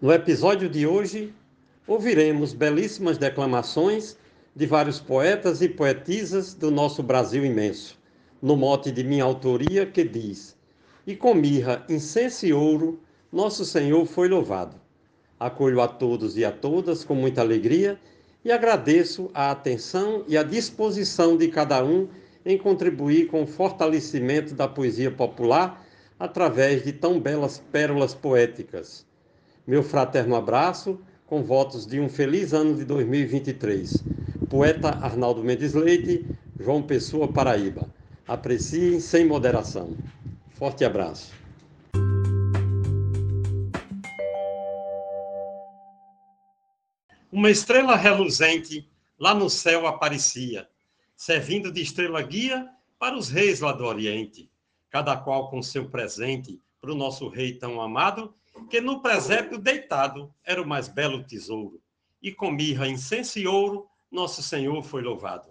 No episódio de hoje, ouviremos belíssimas declamações de vários poetas e poetisas do nosso Brasil imenso, no mote de minha autoria que diz: E com mirra, incenso e ouro, nosso Senhor foi louvado. Acolho a todos e a todas com muita alegria e agradeço a atenção e a disposição de cada um em contribuir com o fortalecimento da poesia popular através de tão belas pérolas poéticas. Meu fraterno abraço, com votos de um feliz ano de 2023. Poeta Arnaldo Mendes Leite, João Pessoa, Paraíba. Apreciem sem moderação. Forte abraço. Uma estrela reluzente lá no céu aparecia, servindo de estrela guia para os reis lá do Oriente, cada qual com seu presente para o nosso rei tão amado que no presépio deitado era o mais belo tesouro, e com mirra, incenso e ouro, nosso Senhor foi louvado.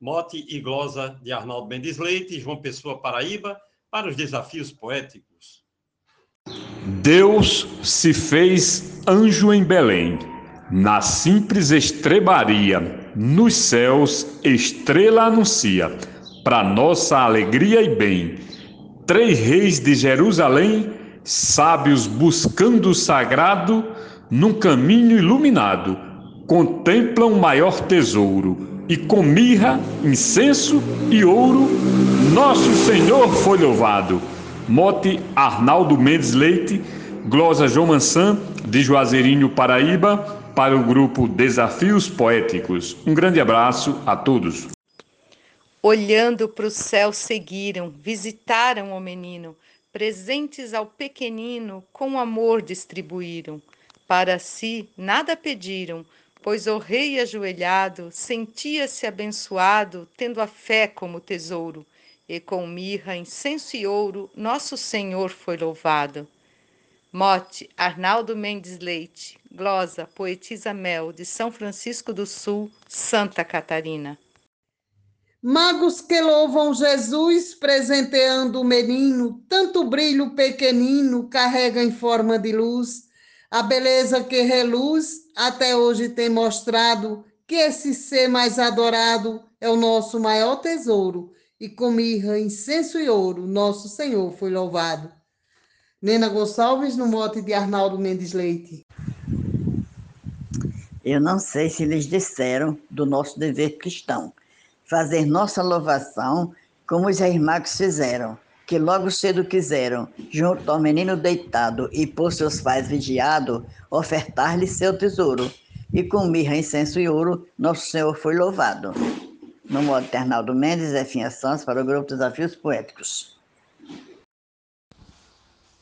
Mote e glosa de Arnaldo Mendes Leite e João Pessoa Paraíba para os desafios poéticos. Deus se fez anjo em Belém, na simples estrebaria, nos céus estrela anuncia, para nossa alegria e bem. Três reis de Jerusalém sábios buscando o sagrado num caminho iluminado, contemplam maior tesouro, e com mirra, incenso e ouro, nosso Senhor foi louvado. Mote Arnaldo Mendes Leite, glosa João Mansan, de Juazeirinho, Paraíba, para o grupo Desafios Poéticos. Um grande abraço a todos. Olhando para o céu, seguiram, visitaram o menino presentes ao pequenino com amor distribuíram. Para si nada pediram, pois o rei ajoelhado sentia-se abençoado, tendo a fé como tesouro, e com mirra, incenso e ouro, nosso Senhor foi louvado. Mote Arnaldo Mendes Leite, glosa Poetisa Mel, de São Francisco do Sul, Santa Catarina. Magos que louvam Jesus, presenteando o menino, tanto brilho pequenino carrega em forma de luz. A beleza que reluz até hoje tem mostrado que esse ser mais adorado é o nosso maior tesouro. E com mirra, incenso e ouro, nosso Senhor foi louvado. Nena Gonçalves, no mote de Arnaldo Mendes Leite. Eu não sei se lhes disseram do nosso dever cristão fazer nossa louvação, como os magos fizeram, que logo cedo quiseram, junto ao menino deitado e por seus pais vigiado, ofertar-lhe seu tesouro. E com mirra, incenso e ouro, nosso Senhor foi louvado. No modo Ternaldo Mendes, Zefinha Santos, para o grupo Desafios Poéticos.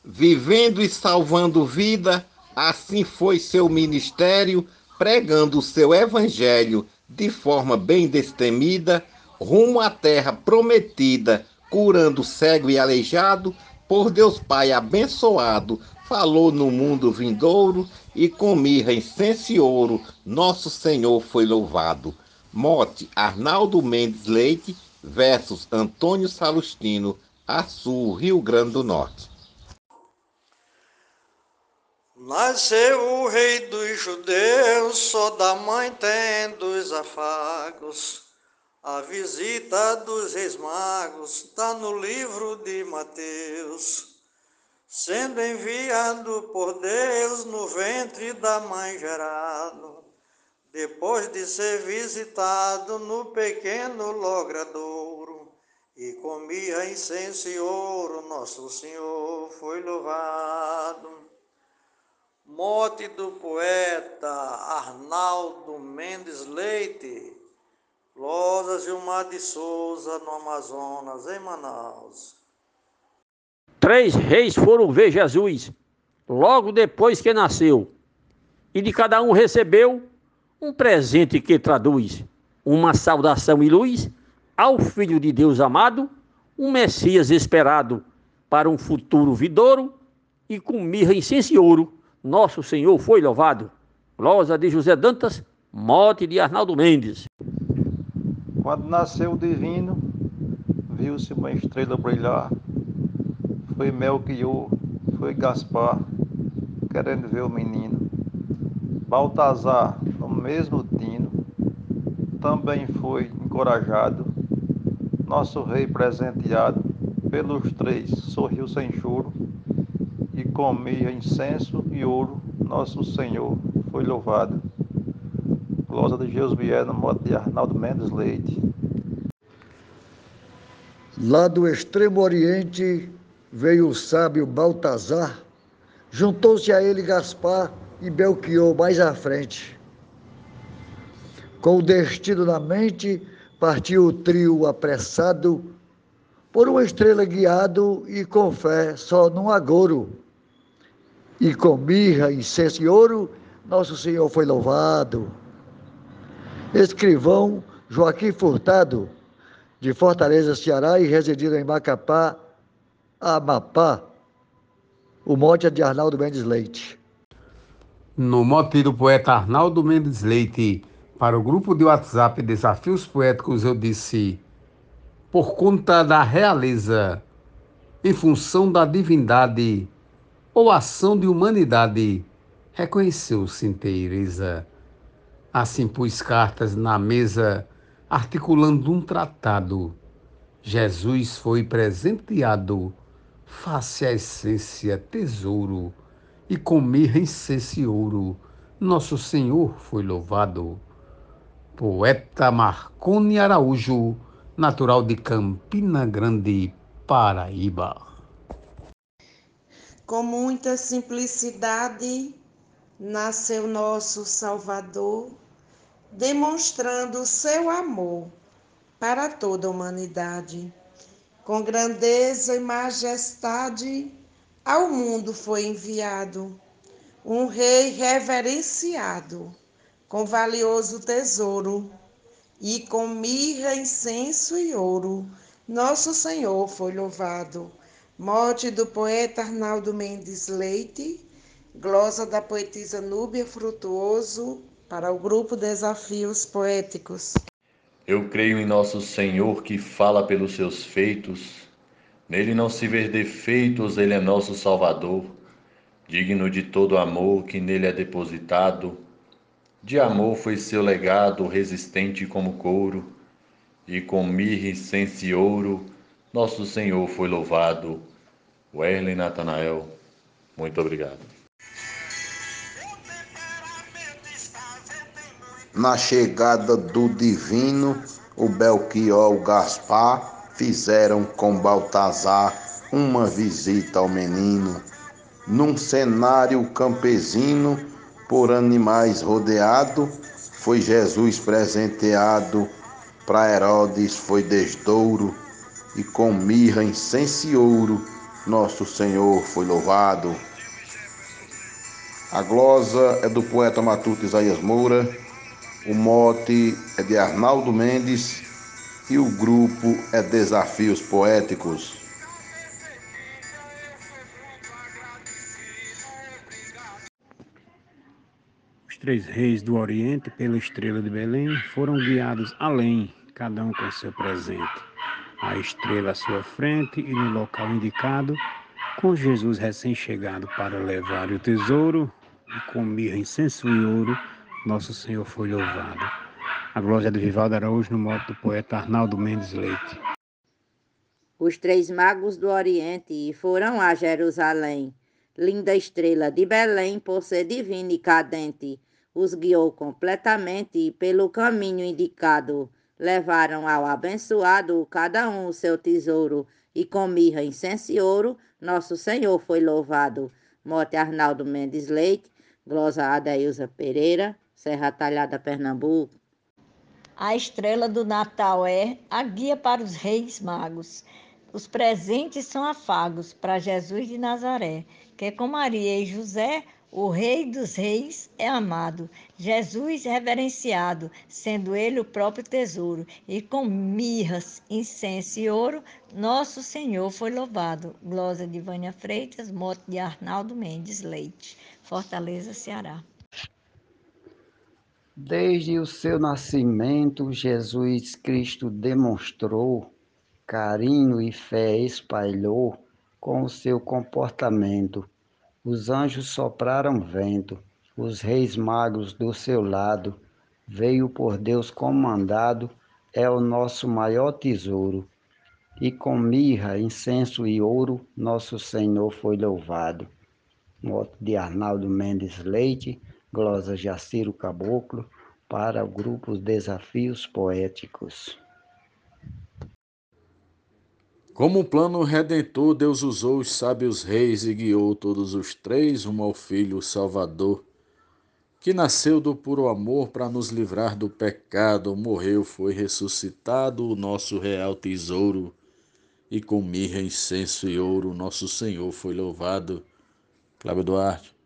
Vivendo e salvando vida, assim foi seu ministério, pregando o seu evangelho de forma bem destemida, rumo à terra prometida, curando cego e aleijado, por Deus Pai abençoado, falou no mundo vindouro, e com mirra, incenso e ouro, nosso Senhor foi louvado. Mote Arnaldo Mendes Leite, versus Antônio Salustino, Açu, Rio Grande do Norte. Nasceu o rei dos judeus, só da mãe tem dos afagos. A visita dos reis magos está no livro de Mateus. Sendo enviado por Deus no ventre da mãe gerado, depois de ser visitado no pequeno logradouro, e comia incenso e ouro, nosso Senhor foi louvado. Mote do poeta Arnaldo Mendes Leite, Losa Gilmar de Souza, no Amazonas, em Manaus. Três reis foram ver Jesus logo depois que nasceu, e de cada um recebeu um presente que traduz uma saudação e luz ao Filho de Deus amado, um Messias esperado para um futuro vidouro, e com mirra, incenso e ouro nosso Senhor foi louvado. Glosa de José Dantas, morte de Arnaldo Mendes. Quando nasceu o divino, viu-se uma estrela brilhar. Foi Melchior, foi Gaspar, querendo ver o menino. Baltazar, no mesmo tino, também foi encorajado. Nosso rei presenteado pelos três sorriu sem choro e comia incenso e ouro. Nosso Senhor foi louvado. Glosa de Jesus Bier, modo de Arnaldo Mendes Leite. Lá do extremo oriente veio o sábio Baltazar, juntou-se a ele Gaspar e Belchior mais à frente. Com o destino na mente, partiu o trio apressado, por uma estrela guiado e com fé só num agouro. E com mirra, incenso e ouro, nosso Senhor foi louvado. Escrivão Joaquim Furtado, de Fortaleza, Ceará, e residido em Macapá, Amapá. O mote é de Arnaldo Mendes Leite. No mote do poeta Arnaldo Mendes Leite, para o grupo de WhatsApp Desafios Poéticos, eu disse: por conta da realeza, em função da divindade ou ação de humanidade, reconheceu-se inteireza. Assim pus cartas na mesa, articulando um tratado. Jesus foi presenteado, face a essência, tesouro, e com mirra, incenso ouro, nosso Senhor foi louvado. Poeta Marconi Araújo, natural de Campina Grande, Paraíba. Com muita simplicidade nasceu nosso Salvador, demonstrando seu amor para toda a humanidade. Com grandeza e majestade ao mundo foi enviado um rei reverenciado, com valioso tesouro e com mirra, incenso e ouro, nosso Senhor foi louvado. Morte do poeta Arnaldo Mendes Leite, glosa da poetisa Núbia Frutuoso, para o grupo Desafios Poéticos. Eu creio em nosso Senhor que fala pelos seus feitos. Nele não se vê defeitos, ele é nosso Salvador, digno de todo amor que nele é depositado de amor foi seu legado, resistente como couro, e com mirra, e ouro, nosso Senhor foi louvado. Werlen Natanael, muito obrigado. Na chegada do divino, o Belchior, o Gaspar, fizeram com Baltazar uma visita ao menino. Num cenário campesino, por animais rodeado, foi Jesus presenteado, para Herodes foi desdouro, e com mirra, incenso e ouro, nosso Senhor foi louvado. A glosa é do poeta matuto Isaías Moura, o mote é de Arnaldo Mendes e o grupo é Desafios Poéticos. três reis do Oriente, pela estrela de Belém, foram guiados além, cada um com seu presente. A estrela à sua frente e no local indicado, com Jesus recém-chegado para levar o tesouro, e com mirra, incenso e ouro, nosso Senhor foi louvado. A glória de Vivaldo Araújo no modo do poeta Arnaldo Mendes Leite. Os três magos do Oriente foram a Jerusalém. Linda estrela de Belém, por ser divina e cadente, os guiou completamente pelo caminho indicado. Levaram ao abençoado cada um o seu tesouro, e com mirra, incenso e ouro, nosso Senhor foi louvado. Morte Arnaldo Mendes Leite, glosa Adailza Pereira, Serra Talhada, Pernambuco. A estrela do Natal é a guia para os reis magos. Os presentes são afagos para Jesus de Nazaré, que com Maria e José o Rei dos Reis é amado, Jesus reverenciado, sendo ele o próprio tesouro, e com mirras, incenso e ouro, nosso Senhor foi louvado. Glosa de Vânia Freitas, moto de Arnaldo Mendes Leite, Fortaleza, Ceará. Desde o seu nascimento, Jesus Cristo demonstrou carinho e fé espalhou com o seu comportamento os anjos sopraram vento, os reis magos do seu lado, veio por Deus comandado, é o nosso maior tesouro. E com mirra, incenso e ouro, nosso Senhor foi louvado. Moto de Arnaldo Mendes Leite, glosa Jaciro Caboclo, para o grupo Desafios Poéticos. Como um plano redentor, Deus usou os sábios reis e guiou todos os três rumo ao Filho Salvador, que nasceu do puro amor para nos livrar do pecado, morreu, foi ressuscitado, o nosso real tesouro, e com mirra, incenso e ouro, nosso Senhor foi louvado. Cláudio Duarte.